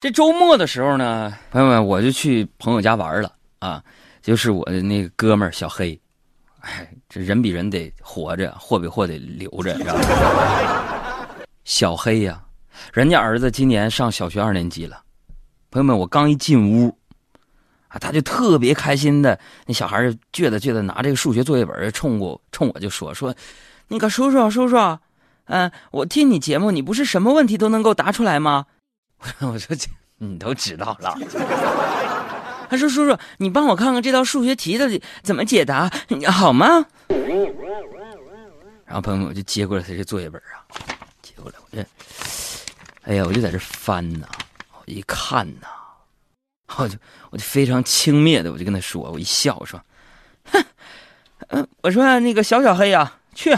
这周末的时候呢，朋友们，我就去朋友家玩了啊，就是我的那个哥们儿小黑，哎，这人比人得活着，货比货得留着，知道吗？小黑呀，人家儿子今年上小学二年级了。朋友们，我刚一进屋，啊，他就特别开心的，那小孩就倔的倔的拿这个数学作业本冲我冲我就说说，那个叔叔叔叔，嗯，我听你节目，你不是什么问题都能够答出来吗？我说这你都知道了。他说：“叔叔，你帮我看看这道数学题的怎么解答，好吗？”然后朋友们，我就接过来他这作业本啊，接过来我这，哎呀，我就在这翻呐，我一看呐，我就我就非常轻蔑的，我就跟他说，我一笑，我说：“哼，嗯，我说那个小小黑呀，去，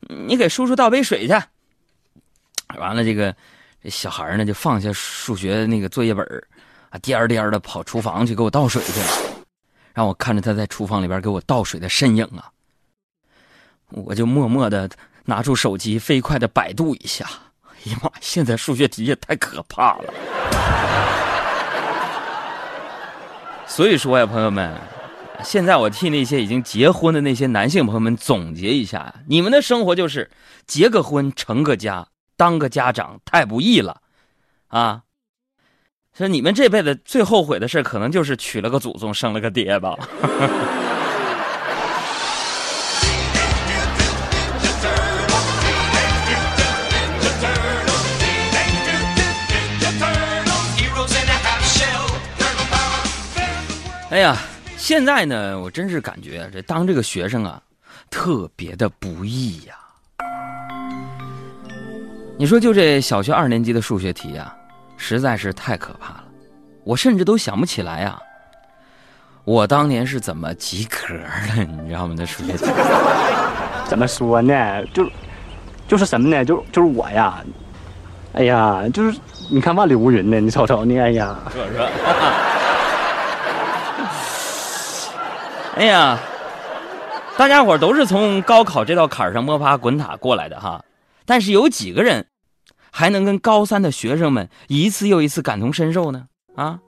你给叔叔倒杯水去。”完了这个。这小孩呢，就放下数学那个作业本啊，颠颠的跑厨房去给我倒水去了，让我看着他在厨房里边给我倒水的身影啊，我就默默的拿出手机，飞快的百度一下。哎呀妈，现在数学题也太可怕了。所以说呀，朋友们，现在我替那些已经结婚的那些男性朋友们总结一下：你们的生活就是结个婚，成个家。当个家长太不易了，啊！说你们这辈子最后悔的事，可能就是娶了个祖宗，生了个爹吧。哎呀，现在呢，我真是感觉这当这个学生啊，特别的不易呀。你说就这小学二年级的数学题啊，实在是太可怕了，我甚至都想不起来啊，我当年是怎么及格的，你知道吗？那数学题 怎么说呢？就就是什么呢？就就是我呀，哎呀，就是你看万里无云呢，你瞅瞅你，哎呀，是是？哎呀，大家伙都是从高考这道坎上摸爬滚打过来的哈，但是有几个人？还能跟高三的学生们一次又一次感同身受呢？啊，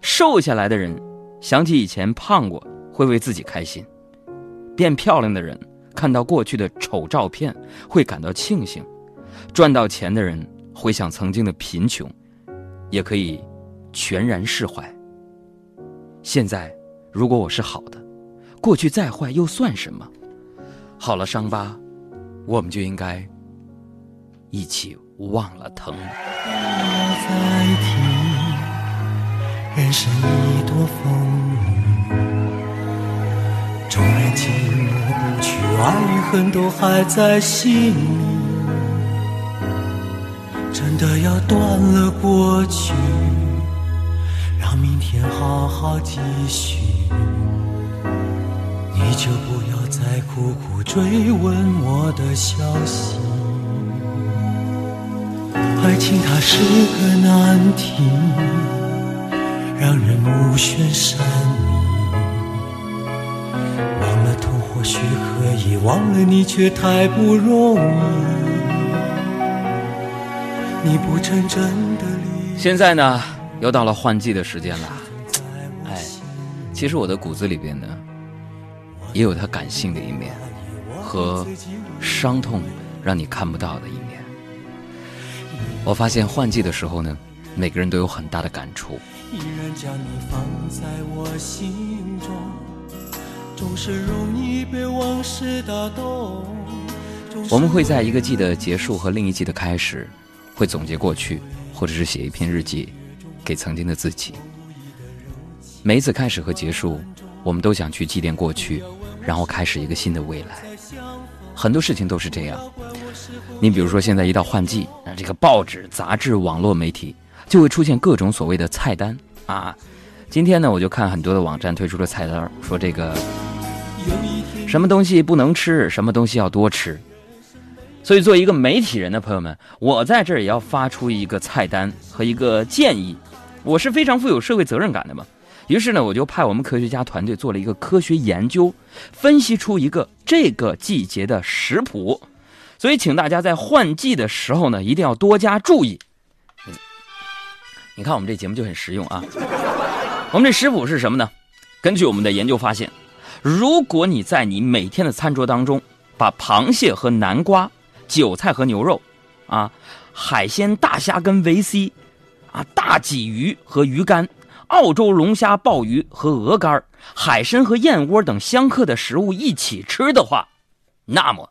瘦下来的人想起以前胖过，会为自己开心；变漂亮的人看到过去的丑照片，会感到庆幸；赚到钱的人回想曾经的贫穷，也可以全然释怀。现在，如果我是好的，过去再坏又算什么？好了，伤疤，我们就应该一起。忘了疼。不要再听，人生一朵风雨，纵然情抹不去，爱与恨都还在心里。真的要断了过去，让明天好好继续。你就不要再苦苦追问我的消息。爱情它是个难题，让人目眩神迷。忘了痛或许可以，忘了你却太不容易。你不曾真的离。现在呢，又到了换季的时间了。哎，其实我的骨子里边呢，也有他感性的一面，和伤痛让你看不到的一面。我发现换季的时候呢，每个人都有很大的感触。我们会在一个季的结束和另一季的开始，会总结过去，或者是写一篇日记，给曾经的自己。每一次开始和结束，我们都想去祭奠过去，然后开始一个新的未来。很多事情都是这样。你比如说，现在一到换季，那这个报纸、杂志、网络媒体就会出现各种所谓的菜单啊。今天呢，我就看很多的网站推出了菜单，说这个什么东西不能吃，什么东西要多吃。所以，作为一个媒体人的朋友们，我在这儿也要发出一个菜单和一个建议。我是非常富有社会责任感的嘛。于是呢，我就派我们科学家团队做了一个科学研究，分析出一个这个季节的食谱。所以，请大家在换季的时候呢，一定要多加注意。你看我们这节目就很实用啊。我们这食谱是什么呢？根据我们的研究发现，如果你在你每天的餐桌当中，把螃蟹和南瓜、韭菜和牛肉，啊，海鲜大虾跟维 C，啊，大鲫鱼和鱼干，澳洲龙虾、鲍鱼和鹅肝，海参和燕窝等相克的食物一起吃的话，那么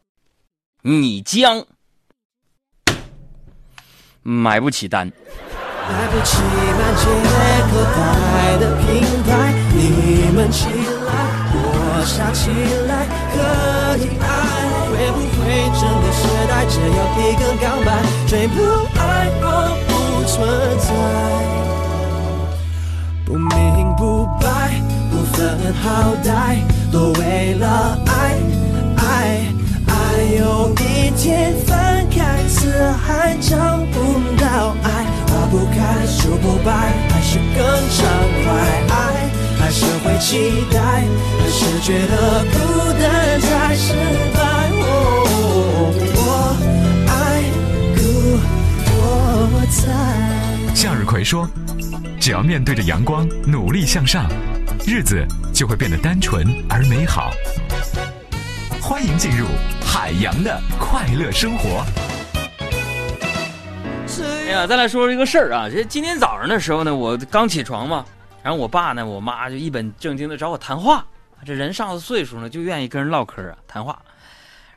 你将买不起单。买不起满街可待的品牌，你们起来，我傻起来，可以爱，会不会整个时代只有一个钢板，谁不爱我不存在，不明不白，不分好歹，都为了爱是更畅快。爱还是会期待，还是觉得孤单才失败。我爱故我在。向日葵说：“只要面对着阳光，努力向上，日子就会变得单纯而美好。”欢迎进入海洋的快乐生活。哎呀，再来说说一个事儿啊！这今天早上的时候呢，我刚起床嘛，然后我爸呢，我妈就一本正经的找我谈话。这人上了岁数呢，就愿意跟人唠嗑啊，谈话。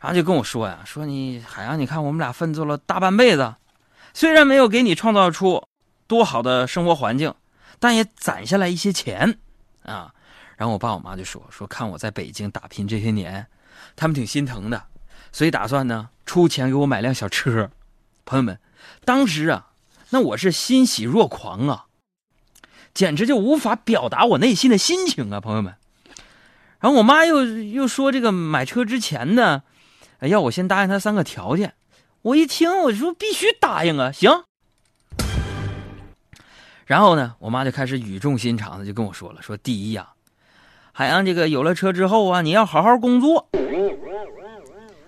然后就跟我说呀，说你海洋，你看我们俩奋斗了大半辈子，虽然没有给你创造出多好的生活环境，但也攒下来一些钱啊。然后我爸我妈就说说看我在北京打拼这些年，他们挺心疼的，所以打算呢出钱给我买辆小车。朋友们。当时啊，那我是欣喜若狂啊，简直就无法表达我内心的心情啊，朋友们。然后我妈又又说，这个买车之前呢，要我先答应她三个条件。我一听，我说必须答应啊，行。然后呢，我妈就开始语重心长的就跟我说了，说第一呀，海洋这个有了车之后啊，你要好好工作。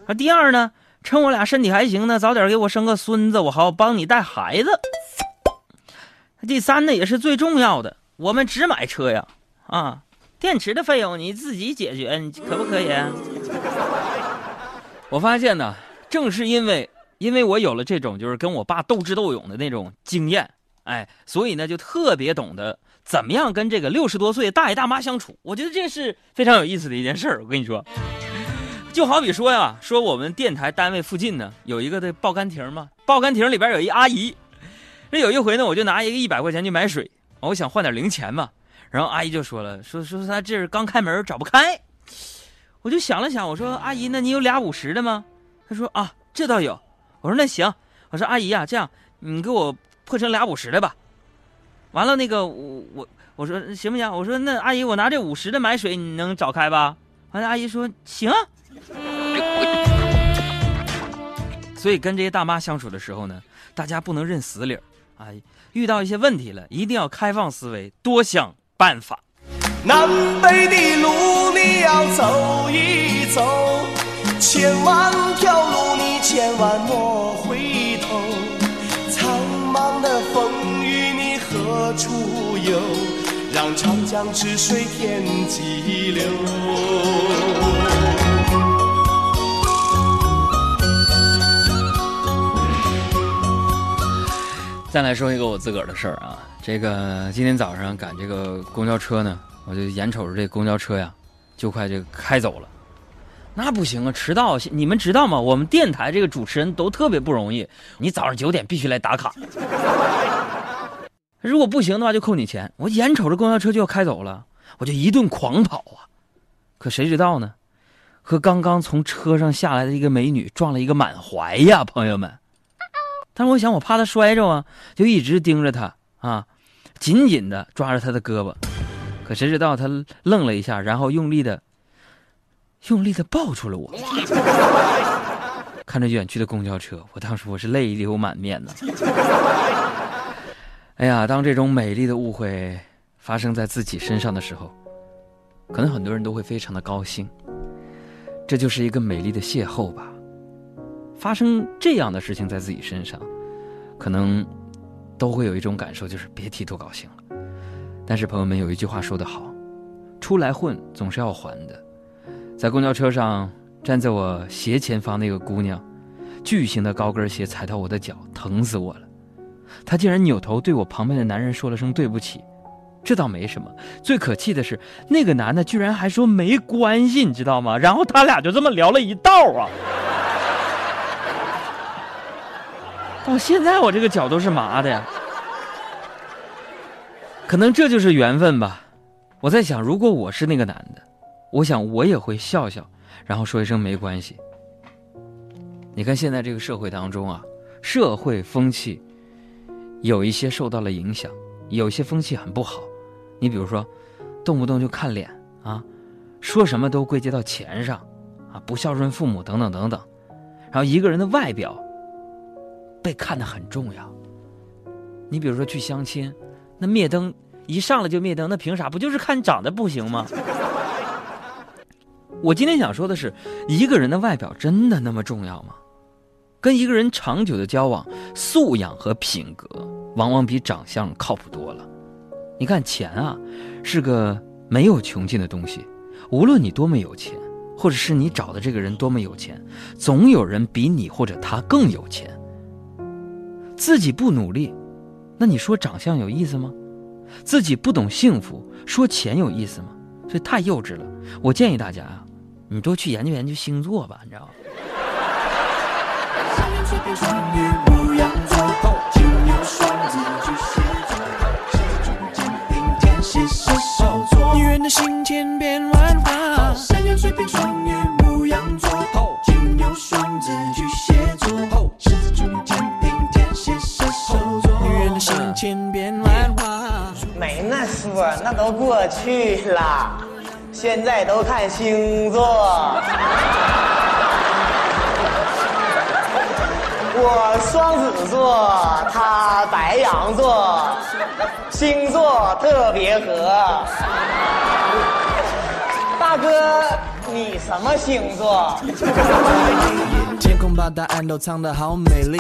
啊，第二呢。趁我俩身体还行呢，早点给我生个孙子，我好帮你带孩子。第三呢，也是最重要的，我们只买车呀，啊，电池的费用你自己解决，你可不可以？我发现呢，正是因为因为我有了这种就是跟我爸斗智斗勇的那种经验，哎，所以呢就特别懂得怎么样跟这个六十多岁大爷大妈相处。我觉得这是非常有意思的一件事儿。我跟你说。就好比说呀，说我们电台单位附近呢有一个的报刊亭嘛，报刊亭里边有一阿姨。那有一回呢，我就拿一个一百块钱去买水，我想换点零钱嘛。然后阿姨就说了，说说她这是刚开门找不开。我就想了想，我说阿姨，那你有俩五十的吗？她说啊，这倒有。我说那行，我说阿姨呀，这样你给我破成俩五十的吧。完了那个我我我说行不行？我说那阿姨，我拿这五十的买水，你能找开吧？完了阿姨说行。所以跟这些大妈相处的时候呢，大家不能认死理儿啊！遇到一些问题了，一定要开放思维，多想办法。南北的路你要走一走，千万条路你千万莫江之水天际流。再来说一个我自个儿的事儿啊，这个今天早上赶这个公交车呢，我就眼瞅着这公交车呀，就快这个开走了，那不行啊，迟到！你们知道吗？我们电台这个主持人都特别不容易，你早上九点必须来打卡，如果不行的话就扣你钱。我眼瞅着公交车就要开走了，我就一顿狂跑啊，可谁知道呢，和刚刚从车上下来的一个美女撞了一个满怀呀，朋友们。但是我想，我怕他摔着啊，就一直盯着他啊，紧紧的抓着他的胳膊。可谁知道他愣了一下，然后用力的、用力的抱住了我。看着远去的公交车，我当时我是泪流满面的。哎呀，当这种美丽的误会发生在自己身上的时候，可能很多人都会非常的高兴。这就是一个美丽的邂逅吧。发生这样的事情在自己身上，可能都会有一种感受，就是别提多高兴了。但是朋友们有一句话说得好，出来混总是要还的。在公交车上，站在我斜前方那个姑娘，巨型的高跟鞋踩到我的脚，疼死我了。他竟然扭头对我旁边的男人说了声对不起。这倒没什么，最可气的是那个男的居然还说没关系，你知道吗？然后他俩就这么聊了一道啊。到现在我这个脚都是麻的呀。可能这就是缘分吧。我在想，如果我是那个男的，我想我也会笑笑，然后说一声没关系。你看现在这个社会当中啊，社会风气有一些受到了影响，有些风气很不好。你比如说，动不动就看脸啊，说什么都归结到钱上，啊，不孝顺父母等等等等，然后一个人的外表被看得很重要。你比如说去相亲，那灭灯一上来就灭灯，那凭啥？不就是看你长得不行吗？我今天想说的是，一个人的外表真的那么重要吗？跟一个人长久的交往，素养和品格往往比长相靠谱多了。你看钱啊，是个没有穷尽的东西。无论你多么有钱，或者是你找的这个人多么有钱，总有人比你或者他更有钱。自己不努力，那你说长相有意思吗？自己不懂幸福，说钱有意思吗？所以太幼稚了。我建议大家啊，你多去研究研究星座吧，你知道吗？那说，那都过去了，现在都看星座。我双子座，他白羊座，星座特别合。大哥，你什么星座？天空把答案都藏得好美丽，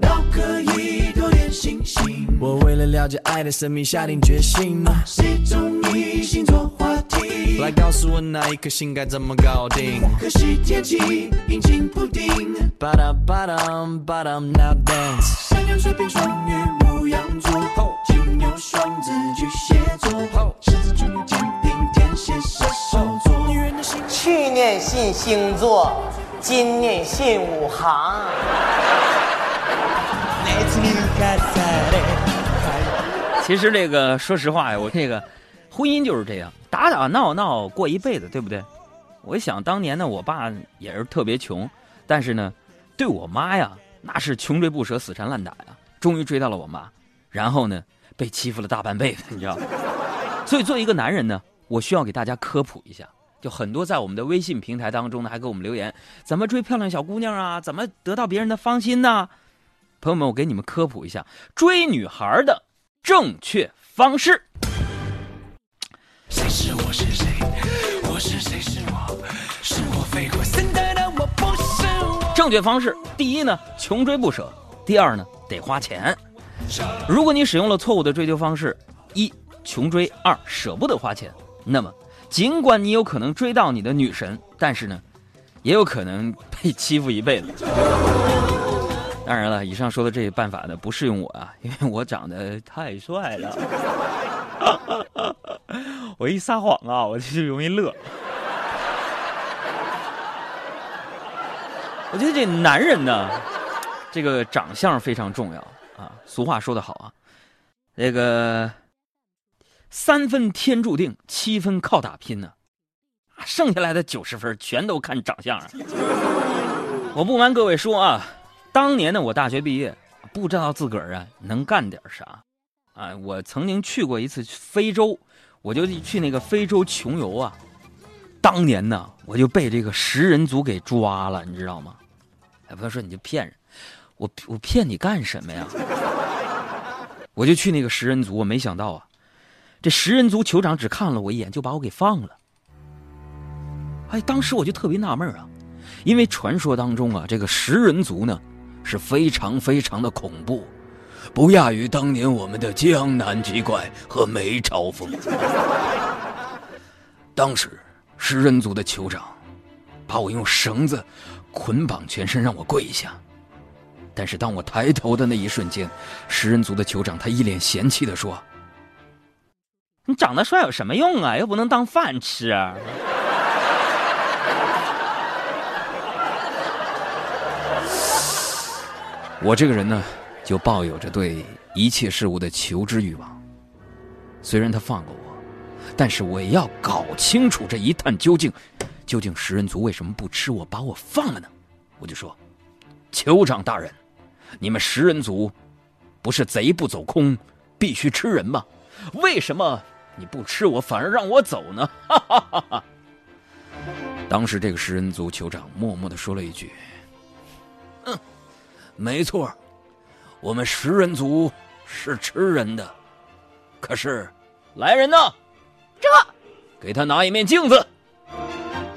都可以多点星星。我为了了解爱的神秘下定决心，谁中意星座话题？来告诉我哪一颗星该怎么搞定？可惜天气阴晴不定。巴达巴达巴达 now dance。山羊、水瓶、双鱼、牧羊座，金牛、双子、巨蟹座，狮子、处女、天平、天蝎、射手座。女人的心去年信星座，今年信五行。其实这个，说实话呀，我这个婚姻就是这样，打打闹闹过一辈子，对不对？我想当年呢，我爸也是特别穷，但是呢，对我妈呀，那是穷追不舍，死缠烂打呀。终于追到了我妈，然后呢，被欺负了大半辈子，你知道吗？所以，作为一个男人呢，我需要给大家科普一下。就很多在我们的微信平台当中呢，还给我们留言，怎么追漂亮小姑娘啊？怎么得到别人的芳心呢？朋友们，我给你们科普一下追女孩的正确方式。谁是我是谁？我是谁是我？是我飞过森的的我不是我。正确方式，第一呢，穷追不舍；第二呢，得花钱。如果你使用了错误的追求方式，一穷追，二舍不得花钱，那么尽管你有可能追到你的女神，但是呢，也有可能被欺负一辈子。当然了，以上说的这些办法呢，不适用我啊，因为我长得太帅了。我一撒谎啊，我就容易乐。我觉得这男人呢，这个长相非常重要啊。俗话说得好啊，那个三分天注定，七分靠打拼呢，剩下来的九十分全都看长相啊。我不瞒各位说啊，当年呢，我大学毕业，不知道自个儿啊能干点啥，啊，我曾经去过一次非洲，我就去那个非洲穷游啊。当年呢，我就被这个食人族给抓了，你知道吗？哎，朋友说你就骗人，我我骗你干什么呀？我就去那个食人族，我没想到啊，这食人族酋长只看了我一眼就把我给放了。哎，当时我就特别纳闷啊，因为传说当中啊，这个食人族呢是非常非常的恐怖，不亚于当年我们的江南奇怪和梅超风。当时食人族的酋长把我用绳子捆绑全身，让我跪下。但是当我抬头的那一瞬间，食人族的酋长他一脸嫌弃的说：“你长得帅有什么用啊？又不能当饭吃。”我这个人呢，就抱有着对一切事物的求知欲望。虽然他放过我，但是我也要搞清楚这一探究竟。究竟食人族为什么不吃我，把我放了呢？我就说，酋长大人，你们食人族不是贼不走空，必须吃人吗？为什么你不吃我，反而让我走呢？哈哈哈哈！当时这个食人族酋长默默的说了一句：“嗯。”没错，我们食人族是吃人的。可是，来人呐，这，给他拿一面镜子。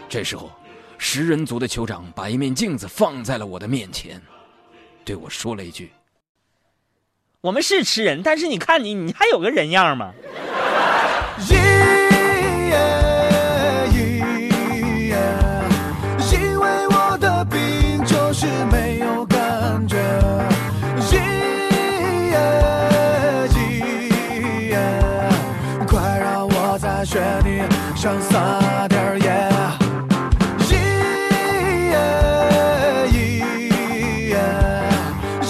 这时候，食人族的酋长把一面镜子放在了我的面前，对我说了一句：“我们是吃人，但是你看你，你还有个人样吗？”雪地上撒点野，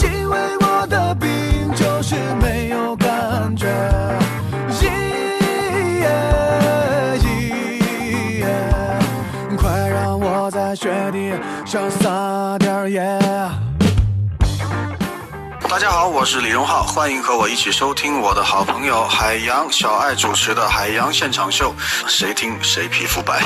因为我的病就是没有感觉。快让我在雪地上。大家好，我是李荣浩，欢迎和我一起收听我的好朋友海洋小爱主持的《海洋现场秀》，谁听谁皮肤白。